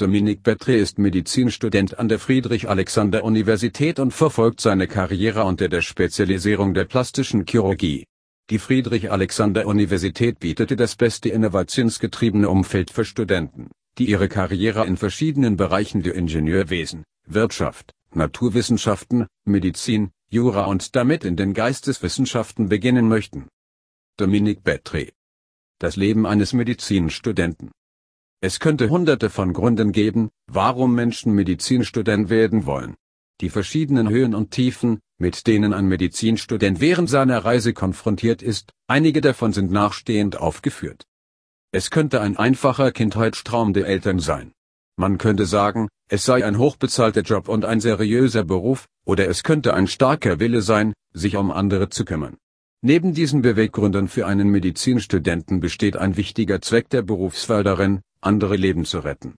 Dominique Betre ist Medizinstudent an der Friedrich-Alexander-Universität und verfolgt seine Karriere unter der Spezialisierung der plastischen Chirurgie. Die Friedrich-Alexander-Universität bietete das beste innovationsgetriebene Umfeld für Studenten, die ihre Karriere in verschiedenen Bereichen wie Ingenieurwesen, Wirtschaft, Naturwissenschaften, Medizin, Jura und damit in den Geisteswissenschaften beginnen möchten. Dominique Betre Das Leben eines Medizinstudenten es könnte hunderte von Gründen geben, warum Menschen Medizinstudent werden wollen. Die verschiedenen Höhen und Tiefen, mit denen ein Medizinstudent während seiner Reise konfrontiert ist, einige davon sind nachstehend aufgeführt. Es könnte ein einfacher Kindheitstraum der Eltern sein. Man könnte sagen, es sei ein hochbezahlter Job und ein seriöser Beruf, oder es könnte ein starker Wille sein, sich um andere zu kümmern. Neben diesen Beweggründen für einen Medizinstudenten besteht ein wichtiger Zweck der Berufswahl darin, andere Leben zu retten.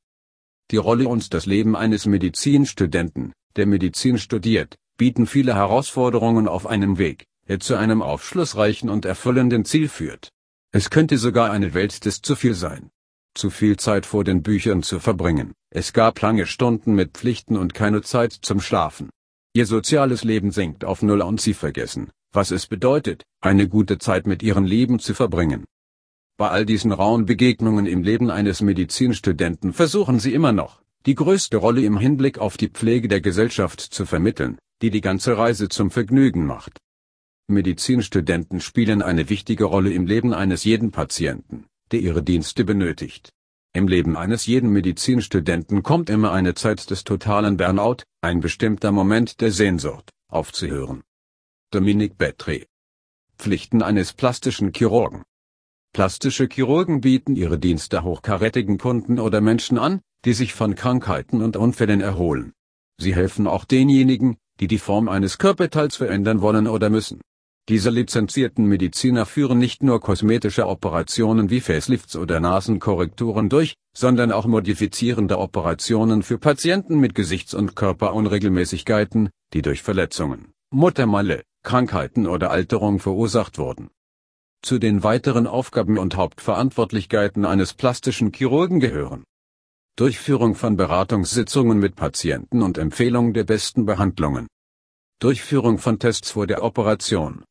Die Rolle und das Leben eines Medizinstudenten, der Medizin studiert, bieten viele Herausforderungen auf einem Weg, der zu einem aufschlussreichen und erfüllenden Ziel führt. Es könnte sogar eine Welt des zu viel sein. Zu viel Zeit vor den Büchern zu verbringen. Es gab lange Stunden mit Pflichten und keine Zeit zum Schlafen. Ihr soziales Leben sinkt auf Null und sie vergessen, was es bedeutet, eine gute Zeit mit ihrem Leben zu verbringen. Bei all diesen rauen Begegnungen im Leben eines Medizinstudenten versuchen sie immer noch, die größte Rolle im Hinblick auf die Pflege der Gesellschaft zu vermitteln, die die ganze Reise zum Vergnügen macht. Medizinstudenten spielen eine wichtige Rolle im Leben eines jeden Patienten, der ihre Dienste benötigt. Im Leben eines jeden Medizinstudenten kommt immer eine Zeit des totalen Burnout, ein bestimmter Moment der Sehnsucht, aufzuhören. Dominique Betre Pflichten eines plastischen Chirurgen Plastische Chirurgen bieten ihre Dienste hochkarätigen Kunden oder Menschen an, die sich von Krankheiten und Unfällen erholen. Sie helfen auch denjenigen, die die Form eines Körperteils verändern wollen oder müssen. Diese lizenzierten Mediziner führen nicht nur kosmetische Operationen wie Facelifts oder Nasenkorrekturen durch, sondern auch modifizierende Operationen für Patienten mit Gesichts- und Körperunregelmäßigkeiten, die durch Verletzungen, Muttermalle, Krankheiten oder Alterung verursacht wurden. Zu den weiteren Aufgaben und Hauptverantwortlichkeiten eines plastischen Chirurgen gehören Durchführung von Beratungssitzungen mit Patienten und Empfehlung der besten Behandlungen. Durchführung von Tests vor der Operation.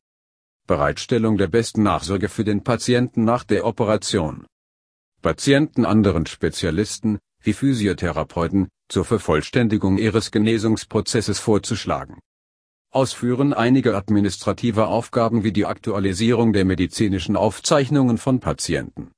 Bereitstellung der besten Nachsorge für den Patienten nach der Operation. Patienten anderen Spezialisten, wie Physiotherapeuten, zur Vervollständigung ihres Genesungsprozesses vorzuschlagen Ausführen einiger administrativer Aufgaben wie die Aktualisierung der medizinischen Aufzeichnungen von Patienten